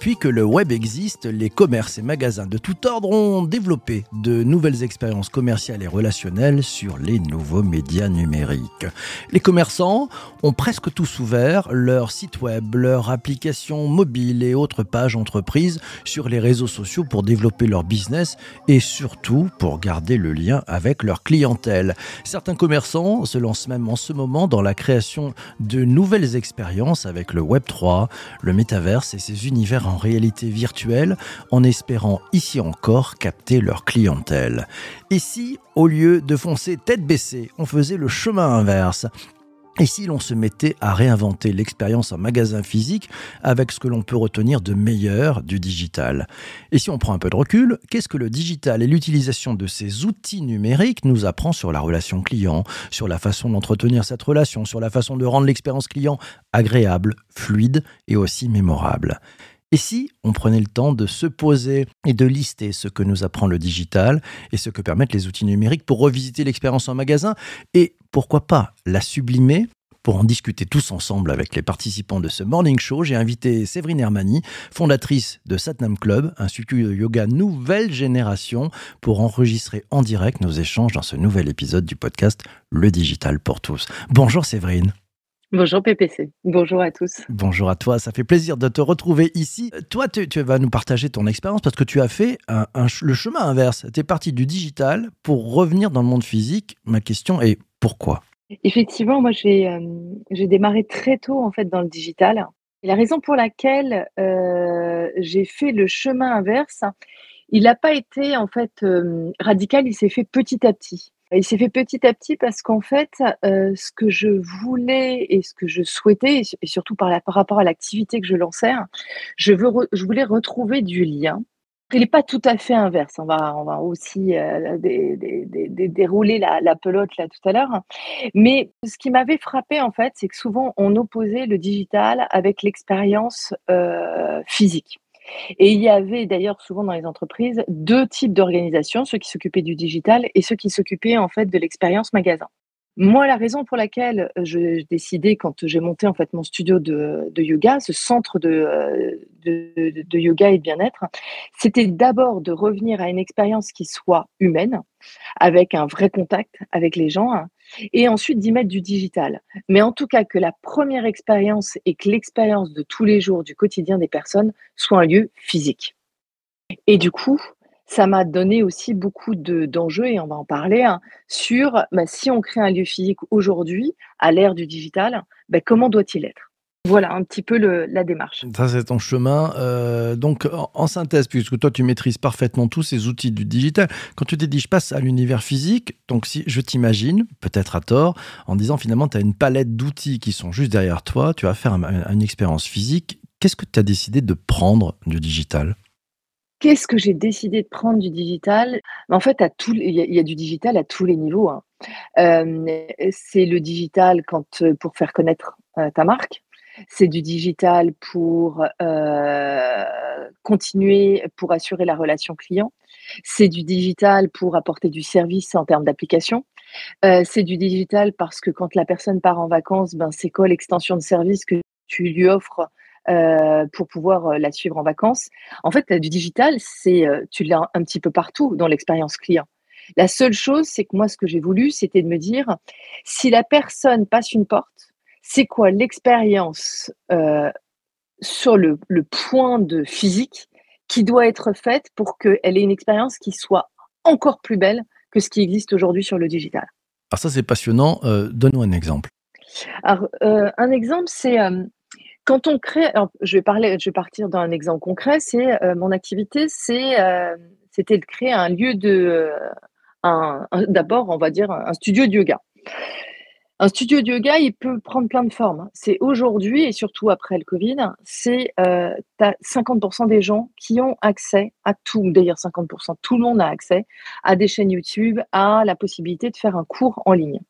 Depuis que le web existe, les commerces et magasins de tout ordre ont développé de nouvelles expériences commerciales et relationnelles sur les nouveaux médias numériques. Les commerçants ont presque tous ouvert leur site web, leur application mobile et autres pages entreprises sur les réseaux sociaux pour développer leur business et surtout pour garder le lien avec leur clientèle. Certains commerçants se lancent même en ce moment dans la création de nouvelles expériences avec le Web 3, le métaverse et ses univers en réalité virtuelle en espérant ici encore capter leur clientèle. Et si, au lieu de foncer tête baissée, on faisait le chemin inverse? Et si l'on se mettait à réinventer l'expérience en magasin physique avec ce que l'on peut retenir de meilleur du digital? Et si on prend un peu de recul, qu'est-ce que le digital et l'utilisation de ces outils numériques nous apprend sur la relation client, sur la façon d'entretenir cette relation, sur la façon de rendre l'expérience client agréable, fluide et aussi mémorable? Et si on prenait le temps de se poser et de lister ce que nous apprend le digital et ce que permettent les outils numériques pour revisiter l'expérience en magasin et pourquoi pas la sublimer pour en discuter tous ensemble avec les participants de ce morning show, j'ai invité Séverine Hermani, fondatrice de Satnam Club, un institut de yoga nouvelle génération, pour enregistrer en direct nos échanges dans ce nouvel épisode du podcast Le Digital pour tous. Bonjour Séverine. Bonjour PPC, bonjour à tous. Bonjour à toi, ça fait plaisir de te retrouver ici. Toi, tu, vas nous partager ton expérience parce que tu as fait le chemin inverse. Tu es parti du digital pour revenir dans le monde physique. Ma question est pourquoi? Effectivement, moi euh, j'ai démarré très tôt en fait dans le digital. Et la raison pour laquelle euh, j'ai fait le chemin inverse, il n'a pas été en fait euh, radical, il s'est fait petit à petit. Il s'est fait petit à petit parce qu'en fait, euh, ce que je voulais et ce que je souhaitais, et surtout par, rapport à l'activité que je lançais, je, veux je voulais retrouver du lien. Il n'est pas tout à fait inverse. On va, on va aussi euh, dérouler la, pelote là tout à l'heure. Mais ce qui m'avait frappé en fait, c'est que souvent on opposait le digital avec l'expérience euh, physique. Et il y avait d'ailleurs souvent dans les entreprises deux types d'organisations, ceux qui s'occupaient du digital et ceux qui s'occupaient en fait de l'expérience magasin. Moi, la raison pour laquelle j'ai décidé, quand j'ai monté en fait mon studio de, yoga, ce centre de, de, yoga et de bien-être, c'était d'abord de revenir à une expérience qui soit humaine, avec un vrai contact avec les gens, et ensuite d'y mettre du digital. Mais en tout cas, que la première expérience et que l'expérience de tous les jours, du quotidien des personnes, soit un lieu physique. Et du coup, ça m'a donné aussi beaucoup d'enjeux, et on va en parler, hein, sur bah, si on crée un lieu physique aujourd'hui, à l'ère du digital, bah, comment doit-il être? Voilà un petit peu la démarche. Ça, c'est ton chemin. Euh, donc, en, synthèse, puisque toi, tu maîtrises parfaitement tous ces outils du digital, quand tu t'es dit, je passe à l'univers physique, donc si je t'imagine, peut-être à tort, en disant finalement, tu as une palette d'outils qui sont juste derrière toi, tu vas faire une expérience physique. Qu'est-ce que tu as décidé de prendre du digital? Qu'est-ce que j'ai décidé de prendre du digital? En fait, à tout, il y, a du digital à tous les niveaux. Hein. Euh, c'est le digital quand, euh, pour faire connaître euh, ta marque. C'est du digital pour continuer, pour assurer la relation client. C'est du digital pour apporter du service en termes d'application. c'est du digital parce que quand la personne part en vacances, ben, c'est quoi l'extension de service que tu lui offres euh, pour pouvoir euh, la suivre en vacances? En fait, du digital, c'est euh, tu l'as un petit peu partout dans l'expérience client. La seule chose, c'est que moi, ce que j'ai voulu, c'était de me dire, si la personne passe une porte, c'est quoi l'expérience sur le, le, point de physique qui doit être faite pour qu'elle ait une expérience qui soit encore plus belle que ce qui existe aujourd'hui sur le digital? Alors ça, c'est passionnant. Donne-nous un exemple. Alors, un exemple, c'est quand on crée, je vais parler, je vais partir d'un exemple concret. C'est euh, mon activité, c'est euh, c'était de créer un lieu de, d'abord, on va dire un studio de yoga. Un studio de yoga, il peut prendre plein de formes. C'est aujourd'hui et surtout après le Covid, c'est euh, 50% des gens qui ont accès à tout. D'ailleurs, 50%, tout le monde a accès à des chaînes YouTube, à la possibilité de faire un cours en ligne.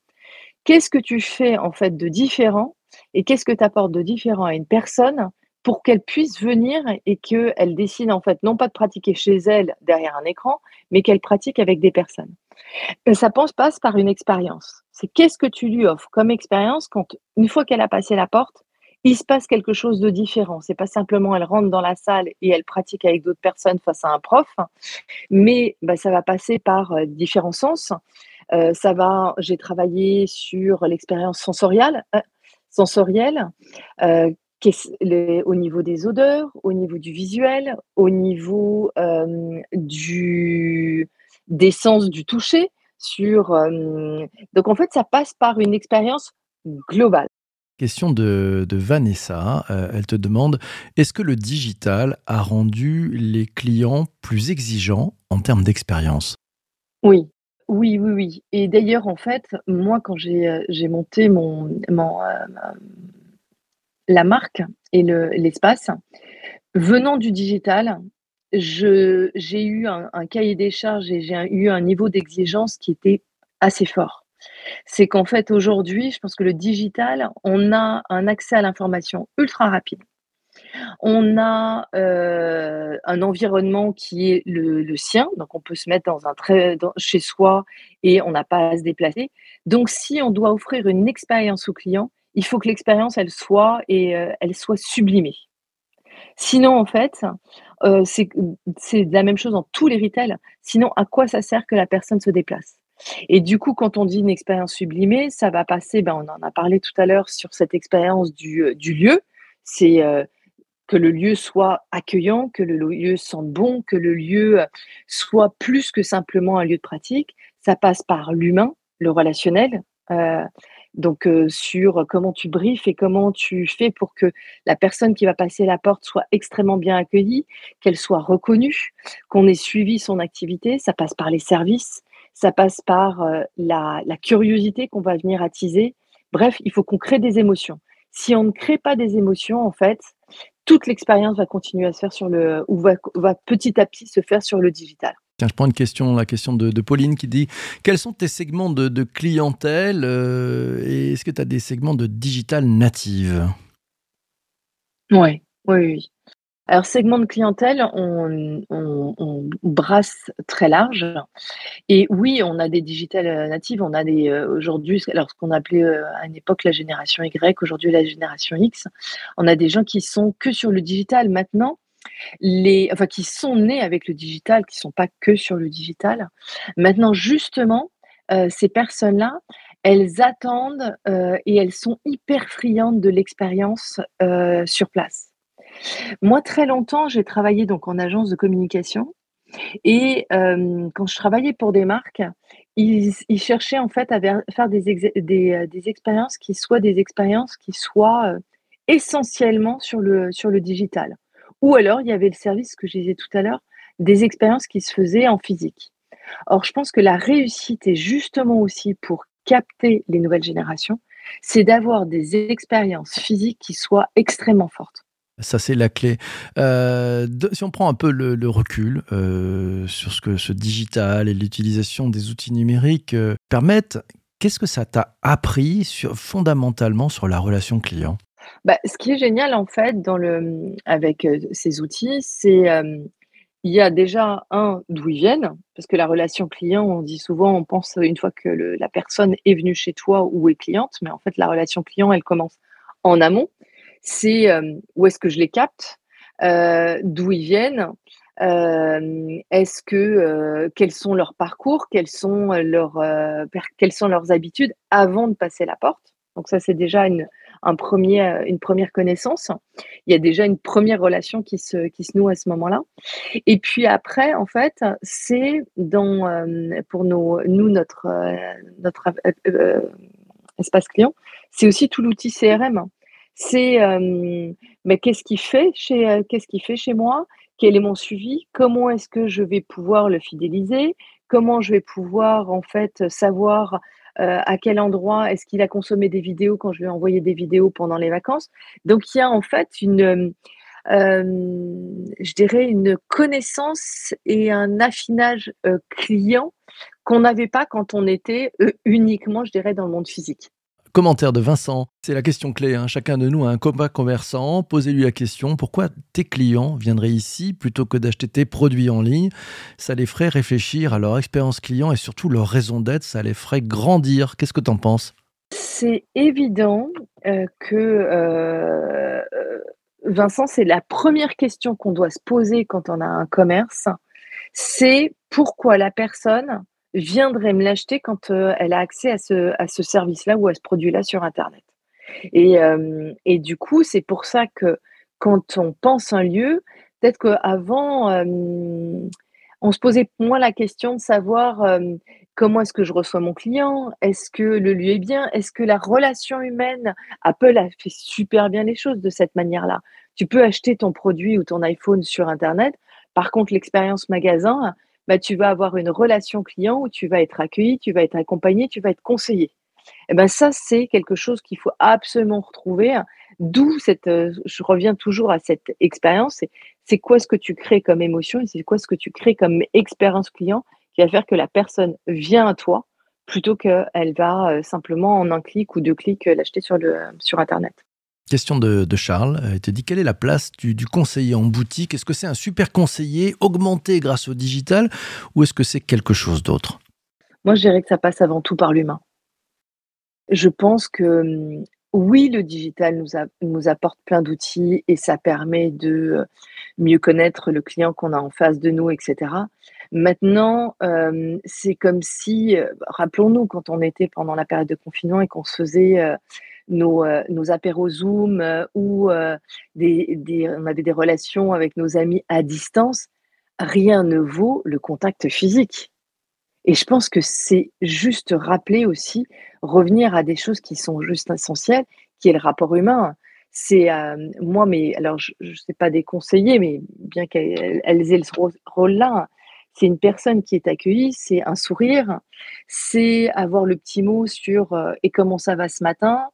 Qu'est-ce que tu fais en fait de différent et qu'est-ce que tu apportes de différent à une personne pour qu'elle puisse venir et qu'elle décide en fait non pas de pratiquer chez elle derrière un écran, mais qu'elle pratique avec des personnes? Et ça passe par une expérience. C'est qu'est-ce que tu lui offres comme expérience quand une fois qu'elle a passé la porte, il se passe quelque chose de différent. C'est pas simplement elle rentre dans la salle et elle pratique avec d'autres personnes face à un prof, mais bah, ça va passer par euh, différents sens. Euh, ça va, j'ai travaillé sur l'expérience sensorielle, euh, sensorielle au niveau des odeurs, au niveau du visuel, au niveau du, des sens du toucher. Sur, donc en fait, ça passe par une expérience globale. Question de, Vanessa. Euh, elle te demande est-ce que le digital a rendu les clients plus exigeants en termes d'expérience? Oui, oui, oui, oui. Et d'ailleurs, en fait, moi, quand j'ai euh, monté mon, euh, la marque et l'espace, venant du digital, j'ai eu un, cahier des charges et j'ai eu un niveau d'exigence qui était assez fort c'est qu'en fait, aujourd'hui, je pense que le digital, on a un accès à l'information ultra rapide. On a euh, un environnement qui est le, sien, donc on peut se mettre dans un très, chez soi et on n'a pas à se déplacer. Donc, si on doit offrir une expérience au client, il faut que l'expérience elle soit et euh, elle soit sublimée. Sinon, en fait, euh, c'est la même chose dans tous les retails. Sinon, à quoi ça sert que la personne se déplace? Et du coup, quand on dit une expérience sublimée, ça va passer, ben, on en a parlé tout à l'heure sur cette expérience du, euh, lieu. C'est euh, que le lieu soit accueillant, que le lieu sente bon, que le lieu soit plus que simplement un lieu de pratique. Ça passe par l'humain, le relationnel. Donc sur comment tu briefes et comment tu fais pour que la personne qui va passer la porte soit extrêmement bien accueillie, qu'elle soit reconnue, qu'on ait suivi son activité. Ça passe par les services, ça passe par la, curiosité qu'on va venir attiser. Bref, il faut qu'on crée des émotions. Si on ne crée pas des émotions, en fait, toute l'expérience va continuer à se faire sur le, ou va, petit à petit se faire sur le digital. Je prends une question, la question de, Pauline qui dit quels sont tes segments de, clientèle euh, et est-ce que tu as des segments de digital native? Oui, oui, oui. Alors, segment de clientèle, on, brasse très large. Et oui, on a des digitales natives, on a des euh, aujourd'hui, alors ce qu'on appelait euh, à une époque la génération Y, aujourd'hui la génération X. On a des gens qui sont que sur le digital maintenant. Les, enfin, qui sont nés avec le digital, qui ne sont pas que sur le digital. Maintenant, justement, ces personnes-là, elles attendent et elles sont hyper friandes de l'expérience sur place. Moi, très longtemps, j'ai travaillé donc en agence de communication et quand je travaillais pour des marques, ils, cherchaient en fait à faire des, des, des, expériences qui soient des expériences qui soient essentiellement sur le, sur le digital. Ou alors, il y avait le service que je disais tout à l'heure, des expériences qui se faisaient en physique. Or, je pense que la réussite est justement aussi pour capter les nouvelles générations, c'est d'avoir des expériences physiques qui soient extrêmement fortes. Ça, c'est la clé. Euh, si on prend un peu le, recul euh, sur ce que ce digital et l'utilisation des outils numériques euh, permettent, qu'est-ce que ça t'a appris fondamentalement sur la relation client? Bah, Ce qui est génial, en fait, dans le, avec ces outils, c'est il y a déjà un d'où ils viennent, parce que la relation client, on dit souvent, on pense une fois que la personne est venue chez toi ou est cliente, mais en fait, la relation client, elle commence en amont c'est où est-ce que je les capte, d'où ils viennent, est-ce que quels sont leurs parcours, quels sont leurs quelles sont leurs habitudes avant de passer la porte. Donc ça c'est déjà une un premier, une première connaissance. Il y a déjà une première relation qui se, qui se noue à ce moment-là. Et puis après, en fait, c'est dans, pour nos, nous, notre, notre espace client, c'est aussi tout l'outil CRM c'est mais qu'est-ce qu'il fait chez qu'est-ce fait chez moi? Quel est mon suivi? Comment est-ce que je vais pouvoir le fidéliser? Comment je vais pouvoir en fait savoir à quel endroit est-ce qu'il a consommé des vidéos quand je lui ai envoyé des vidéos pendant les vacances Donc il y a en fait une je dirais une connaissance et un affinage client qu'on n'avait pas quand on était uniquement, je dirais, dans le monde physique. Commentaire de Vincent. C'est la question clé. Hein. Chacun de nous a un combat commerçant. Posez-lui la question pourquoi tes clients viendraient ici plutôt que d'acheter tes produits en ligne? Ça les ferait réfléchir à leur expérience client et surtout leur raison d'être. Ça les ferait grandir. Qu'est-ce que tu en penses? C'est évident que, Vincent, c'est la première question qu'on doit se poser quand on a un commerce, c'est pourquoi la personne viendrait me l'acheter quand elle a accès à ce, à ce service-là ou à ce produit-là sur Internet. Et, et du coup, c'est pour ça que quand on pense un lieu, peut-être qu'avant, on se posait moins la question de savoir comment est-ce que je reçois mon client, est-ce que le lieu est bien, est-ce que la relation humaine, Apple a fait super bien les choses de cette manière-là. Tu peux acheter ton produit ou ton iPhone sur Internet. Par contre, l'expérience magasin, bah, tu vas avoir une relation client où tu vas être accueilli, tu vas être accompagné, tu vas être conseillé. Et eh ben ça, c'est quelque chose qu'il faut absolument retrouver. D'où cette, je reviens toujours à cette expérience. C'est quoi ce que tu crées comme émotion et c'est quoi ce que tu crées comme expérience client qui va faire que la personne vient à toi plutôt qu'elle va simplement en un clic ou deux clics l'acheter sur, sur Internet. Question de, Charles. Il te dit quelle est la place du, conseiller en boutique? Est-ce que c'est un super conseiller augmenté grâce au digital ou est-ce que c'est quelque chose d'autre? Moi, je dirais que ça passe avant tout par l'humain. Je pense que mmh, oui, le digital nous, nous apporte plein d'outils et ça permet de mieux connaître le client qu'on a en face de nous, etc. Maintenant, c'est comme si, rappelons-nous, quand on était pendant la période de confinement et qu'on se faisait nos, nos apéros Zoom ou des, on avait des relations avec nos amis à distance, rien ne vaut le contact physique. Et je pense que c'est juste rappeler aussi, revenir à des choses qui sont juste essentielles, qui est le rapport humain. C'est moi, mais alors je ne sais pas des conseillers, mais bien qu'elles aient ce rôle-là, c'est une personne qui est accueillie, c'est un sourire, c'est avoir le petit mot sur et comment ça va ce matin,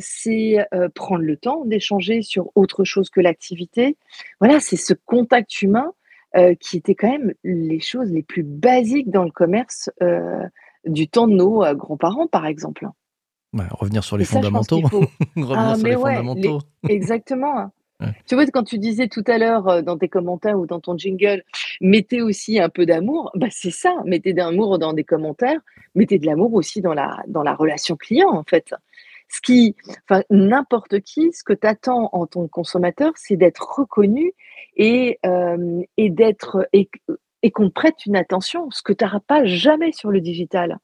c'est prendre le temps d'échanger sur autre chose que l'activité. Voilà, c'est ce contact humain qui était quand même les choses les plus basiques dans le commerce du temps de nos grands-parents, par exemple. revenir sur les fondamentaux. revenir ah, sur les fondamentaux. Exactement. Tu vois, quand tu disais tout à l'heure dans tes commentaires ou dans ton jingle, mettez aussi un peu d'amour, bah c'est ça, mettez de l'amour dans des commentaires, mettez de l'amour aussi dans la, dans la relation client, en fait. Ce qui, enfin, n'importe qui, ce que tu attends en tant que consommateur, c'est d'être reconnu et, et d'être et, et qu'on prête une attention, ce que tu n'auras pas jamais sur le digital.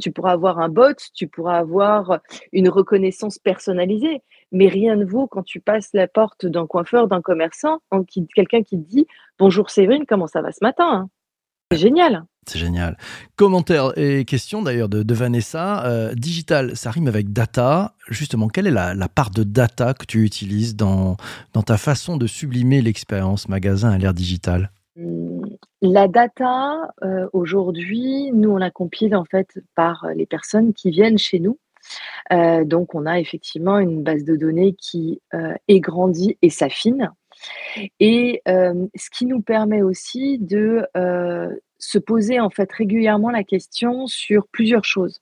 Tu pourras avoir un bot, tu pourras avoir une reconnaissance personnalisée, mais rien ne vaut quand tu passes la porte d'un coiffeur, d'un commerçant, quelqu'un qui te dit Bonjour Séverine, comment ça va ce matin hein? C'est génial. C'est génial. Commentaire et question d'ailleurs de, Vanessa. Euh, digital, ça rime avec data. Justement, quelle est la, part de data que tu utilises dans, dans ta façon de sublimer l'expérience magasin à l'ère digitale? Mmh, La data, euh, aujourd'hui, nous, on la compile en fait par les personnes qui viennent chez nous. Euh, donc, on a effectivement une base de données qui est grandie et s'affine. Et ce qui nous permet aussi de se poser en fait régulièrement la question sur plusieurs choses.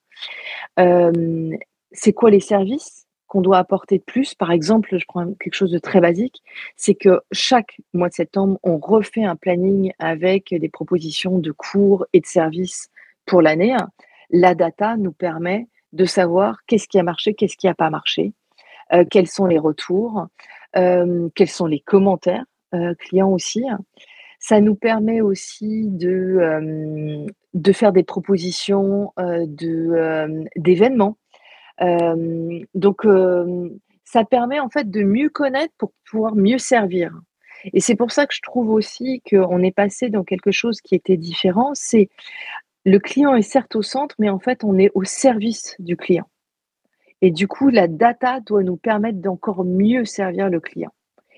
c'est quoi les services? Qu'on doit apporter de plus Par exemple, je prends quelque chose de très basique, c'est que chaque mois de septembre, on refait un planning avec des propositions de cours et de services pour l'année. La data nous permet de savoir qu'est-ce qui a marché, qu'est-ce qui n'a pas marché, quels sont les retours, quels sont les commentaires clients aussi. Ça nous permet aussi de, de faire des propositions d'événements. Donc, ça permet en fait de mieux connaître pour pouvoir mieux servir. Et c'est pour ça que je trouve aussi qu'on est passé dans quelque chose qui était différent. C'est le client est certes au centre, mais en fait, on est au service du client. Et du coup, la data doit nous permettre d'encore mieux servir le client.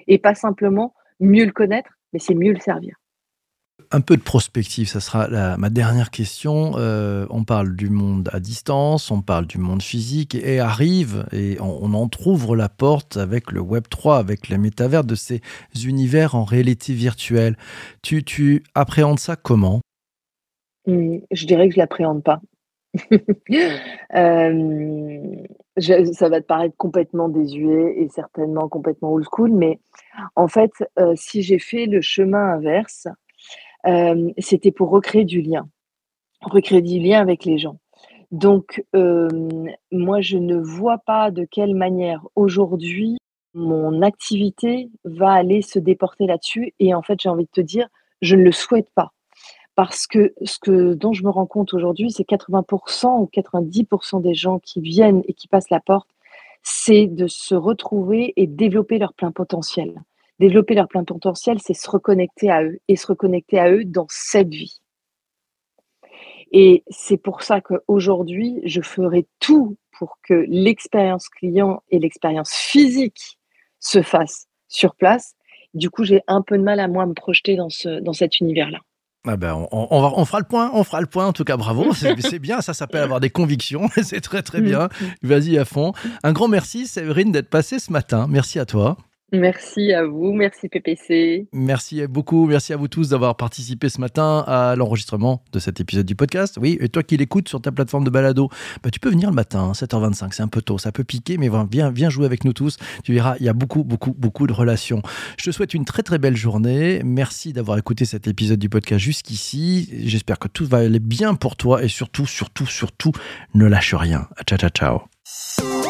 Et pas simplement mieux le connaître, mais c'est mieux le servir. Un peu de prospective, ça sera ma dernière question. Euh, on parle du monde à distance, on parle du monde physique, et, arrive, et on, on entr'ouvre la porte avec le Web 3, avec les métavers de ces univers en réalité virtuelle. Tu, tu appréhendes ça comment? Mmh, Je dirais que je l'appréhende pas. Euh, ça va te paraître complètement désuet et certainement complètement old school, mais en fait, euh, si j'ai fait le chemin inverse, euh, c'était pour recréer du lien, recréer du lien avec les gens. Donc, moi, je ne vois pas de quelle manière aujourd'hui mon activité va aller se déporter là-dessus. Et en fait, j'ai envie de te dire, je ne le souhaite pas. Parce que ce que, dont je me rends compte aujourd'hui, c'est 80% ou 90% des gens qui viennent et qui passent la porte, c'est de se retrouver et développer leur plein potentiel. Développer leur plein potentiel, c'est se reconnecter à eux et se reconnecter à eux dans cette vie. Et c'est pour ça qu'aujourd'hui, je ferai tout pour que l'expérience client et l'expérience physique se fassent sur place. Du coup, j'ai un peu de mal à moi me projeter dans, ce, dans cet univers-là. Ah ben on, on, va, on, fera le point, on fera le point. En tout cas, bravo, c'est bien. Ça s'appelle avoir des convictions. c'est très très bien. Vas-y à fond. Un grand merci, Séverine, d'être passée ce matin. Merci à toi. Merci à vous, merci PPC. Merci beaucoup, merci à vous tous d'avoir participé ce matin à l'enregistrement de cet épisode du podcast. Oui, et toi qui l'écoutes sur ta plateforme de balado, bah, tu peux venir le matin, 7h25, c'est un peu tôt, ça peut piquer, mais viens, viens jouer avec nous tous. Tu verras, il y a beaucoup, beaucoup, beaucoup de relations. Je te souhaite une très, très belle journée. Merci d'avoir écouté cet épisode du podcast jusqu'ici. J'espère que tout va aller bien pour toi et surtout, surtout, surtout, ne lâche rien. Ciao, ciao, ciao.